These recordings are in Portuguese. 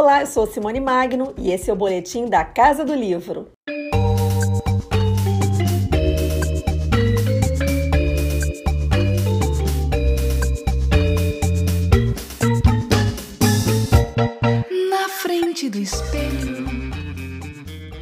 Olá, eu sou Simone Magno e esse é o boletim da Casa do Livro. Na frente do espelho.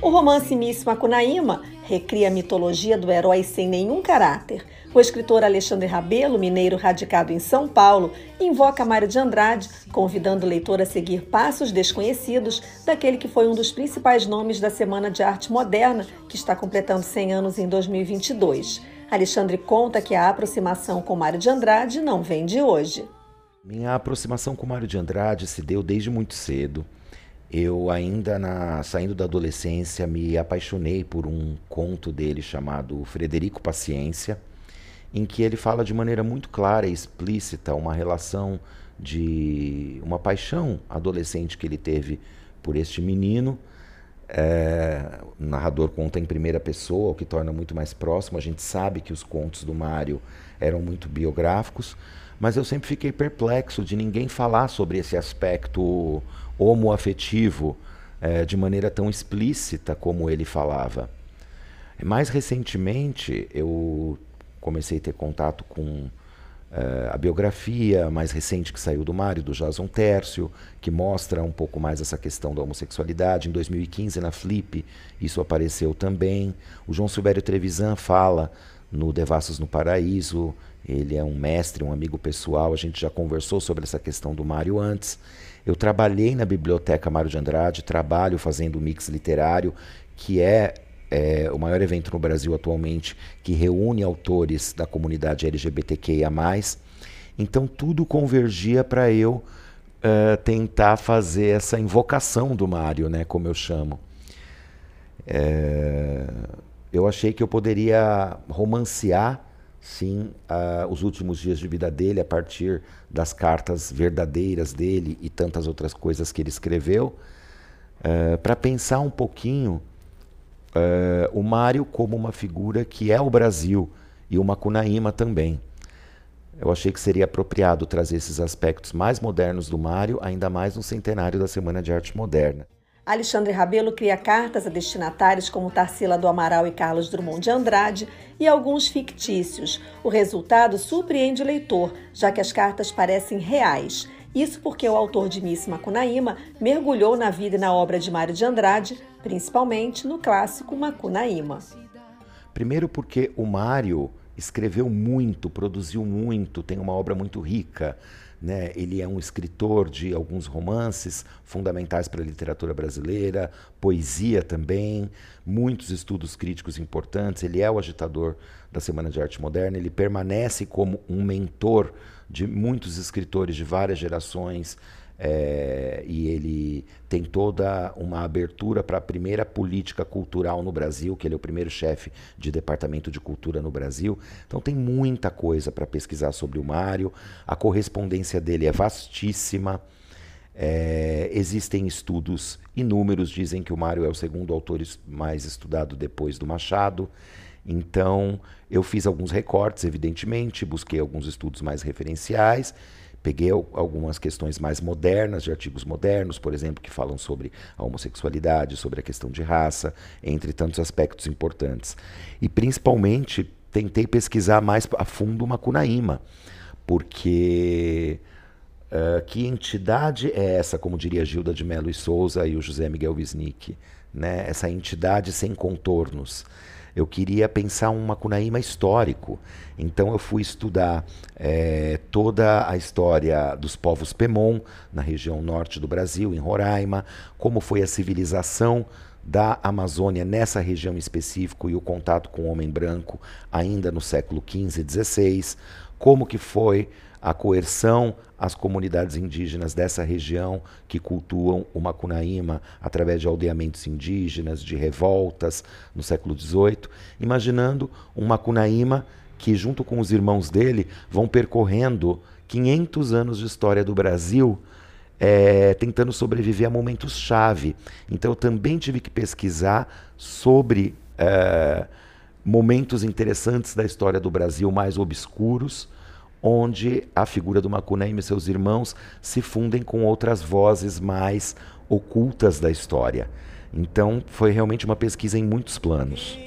O romance Miss Macunaíma recria a mitologia do herói sem nenhum caráter. O escritor Alexandre Rabelo, mineiro radicado em São Paulo, invoca Mário de Andrade, convidando o leitor a seguir passos desconhecidos daquele que foi um dos principais nomes da Semana de Arte Moderna, que está completando 100 anos em 2022. Alexandre conta que a aproximação com Mário de Andrade não vem de hoje. Minha aproximação com Mário de Andrade se deu desde muito cedo. Eu ainda na, saindo da adolescência me apaixonei por um conto dele chamado Frederico Paciência, em que ele fala de maneira muito clara e explícita uma relação de uma paixão adolescente que ele teve por este menino. É, o narrador conta em primeira pessoa, o que torna muito mais próximo. A gente sabe que os contos do Mário eram muito biográficos, mas eu sempre fiquei perplexo de ninguém falar sobre esse aspecto homoafetivo é, de maneira tão explícita como ele falava. Mais recentemente, eu comecei a ter contato com é, a biografia mais recente que saiu do Mário, do Jason Tércio, que mostra um pouco mais essa questão da homossexualidade. Em 2015, na Flip, isso apareceu também. O João Silvério Trevisan fala no Devassos no Paraíso. Ele é um mestre, um amigo pessoal. A gente já conversou sobre essa questão do Mário antes. Eu trabalhei na Biblioteca Mário de Andrade, trabalho fazendo mix literário, que é, é, o maior evento no Brasil atualmente que reúne autores da comunidade LGBTQIA. Então tudo convergia para eu uh, tentar fazer essa invocação do Mário, né, como eu chamo. É, eu achei que eu poderia romancear sim uh, os últimos dias de vida dele a partir das cartas verdadeiras dele e tantas outras coisas que ele escreveu, uh, para pensar um pouquinho uh, o Mário como uma figura que é o Brasil e o Macunaíma também. Eu achei que seria apropriado trazer esses aspectos mais modernos do Mário, ainda mais no centenário da Semana de Arte Moderna. Alexandre Rabelo cria cartas a destinatários como Tarsila do Amaral e Carlos Drummond de Andrade e alguns fictícios. O resultado surpreende o leitor, já que as cartas parecem reais. Isso porque o autor de Miss Macunaíma mergulhou na vida e na obra de Mário de Andrade, principalmente no clássico Macunaíma. Primeiro porque o Mário escreveu muito, produziu muito, tem uma obra muito rica. Né? Ele é um escritor de alguns romances fundamentais para a literatura brasileira, poesia também, muitos estudos críticos importantes. Ele é o agitador da Semana de Arte Moderna, ele permanece como um mentor de muitos escritores de várias gerações, é, e ele tem toda uma abertura para a primeira política cultural no Brasil, que ele é o primeiro chefe de departamento de cultura no Brasil. Então tem muita coisa para pesquisar sobre o Mário. A correspondência dele é vastíssima. É, existem estudos inúmeros, dizem que o Mário é o segundo autor mais estudado depois do Machado. Então, eu fiz alguns recortes, evidentemente, busquei alguns estudos mais referenciais Peguei algumas questões mais modernas, de artigos modernos, por exemplo, que falam sobre a homossexualidade, sobre a questão de raça, entre tantos aspectos importantes. E principalmente tentei pesquisar mais a fundo o Macunaíma, porque uh, que entidade é essa, como diria Gilda de Mello e Souza e o José Miguel Wisnik, né? essa entidade sem contornos? Eu queria pensar um Macunaíma histórico. Então eu fui estudar é, toda a história dos povos Pemon, na região norte do Brasil, em Roraima, como foi a civilização da Amazônia nessa região específica e o contato com o homem branco ainda no século XV e XVI, como que foi a coerção às comunidades indígenas dessa região que cultuam o Macunaíma através de aldeamentos indígenas, de revoltas no século XVIII, imaginando um Macunaíma que, junto com os irmãos dele, vão percorrendo 500 anos de história do Brasil, é, tentando sobreviver a momentos-chave. Então, eu também tive que pesquisar sobre é, momentos interessantes da história do Brasil mais obscuros onde a figura do Macunaíma e seus irmãos se fundem com outras vozes mais ocultas da história. Então, foi realmente uma pesquisa em muitos planos.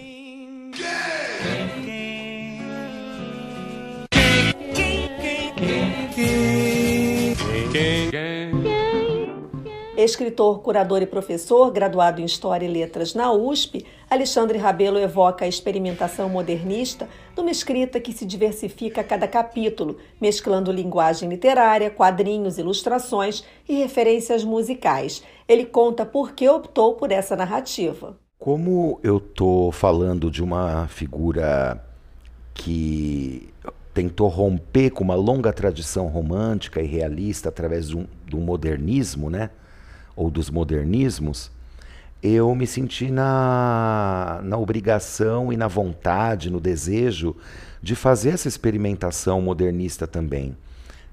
Escritor, curador e professor, graduado em História e Letras na USP, Alexandre Rabelo evoca a experimentação modernista numa escrita que se diversifica a cada capítulo, mesclando linguagem literária, quadrinhos, ilustrações e referências musicais. Ele conta por que optou por essa narrativa. Como eu estou falando de uma figura que tentou romper com uma longa tradição romântica e realista através do, do modernismo, né? Ou dos modernismos, eu me senti na, na obrigação e na vontade, no desejo de fazer essa experimentação modernista também.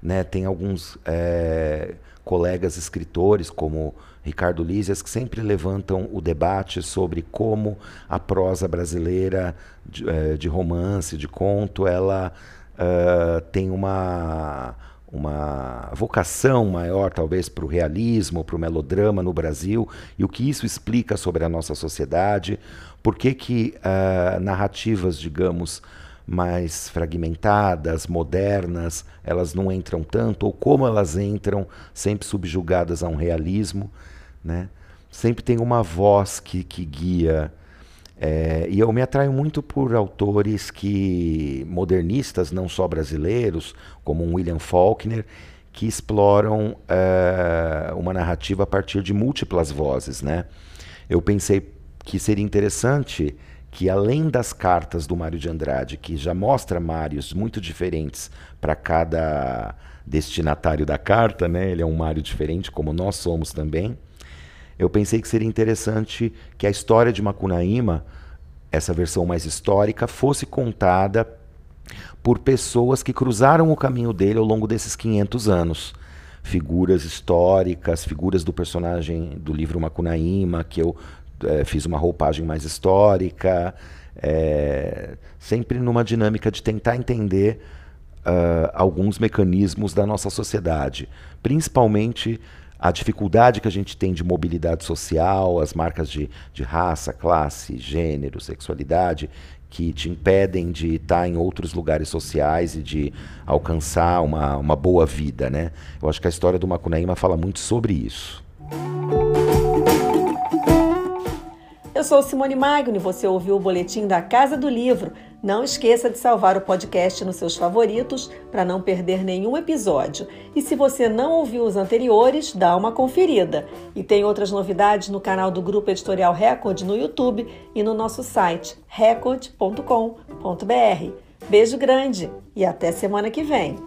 Né? Tem alguns é, colegas escritores, como Ricardo Lízias, que sempre levantam o debate sobre como a prosa brasileira de, é, de romance, de conto, ela uh, tem uma uma vocação maior, talvez, para o realismo, para o melodrama no Brasil, e o que isso explica sobre a nossa sociedade, por que, que uh, narrativas, digamos, mais fragmentadas, modernas, elas não entram tanto, ou como elas entram, sempre subjugadas a um realismo. Né? Sempre tem uma voz que, que guia é, e eu me atraio muito por autores que modernistas, não só brasileiros, como um William Faulkner, que exploram é, uma narrativa a partir de múltiplas vozes, né? Eu pensei que seria interessante que além das cartas do Mário de Andrade, que já mostra Mários muito diferentes para cada destinatário da carta, né? Ele é um Mário diferente, como nós somos também eu pensei que seria interessante que a história de Macunaíma, essa versão mais histórica, fosse contada por pessoas que cruzaram o caminho dele ao longo desses 500 anos. Figuras históricas, figuras do personagem do livro Macunaíma, que eu é, fiz uma roupagem mais histórica, é, sempre numa dinâmica de tentar entender uh, alguns mecanismos da nossa sociedade, principalmente a dificuldade que a gente tem de mobilidade social, as marcas de, de raça, classe, gênero, sexualidade, que te impedem de estar em outros lugares sociais e de alcançar uma, uma boa vida, né? Eu acho que a história do Macunaíma fala muito sobre isso. Eu sou Simone Magno e você ouviu o boletim da Casa do Livro. Não esqueça de salvar o podcast nos seus favoritos para não perder nenhum episódio. E se você não ouviu os anteriores, dá uma conferida. E tem outras novidades no canal do Grupo Editorial Record no YouTube e no nosso site record.com.br. Beijo grande e até semana que vem.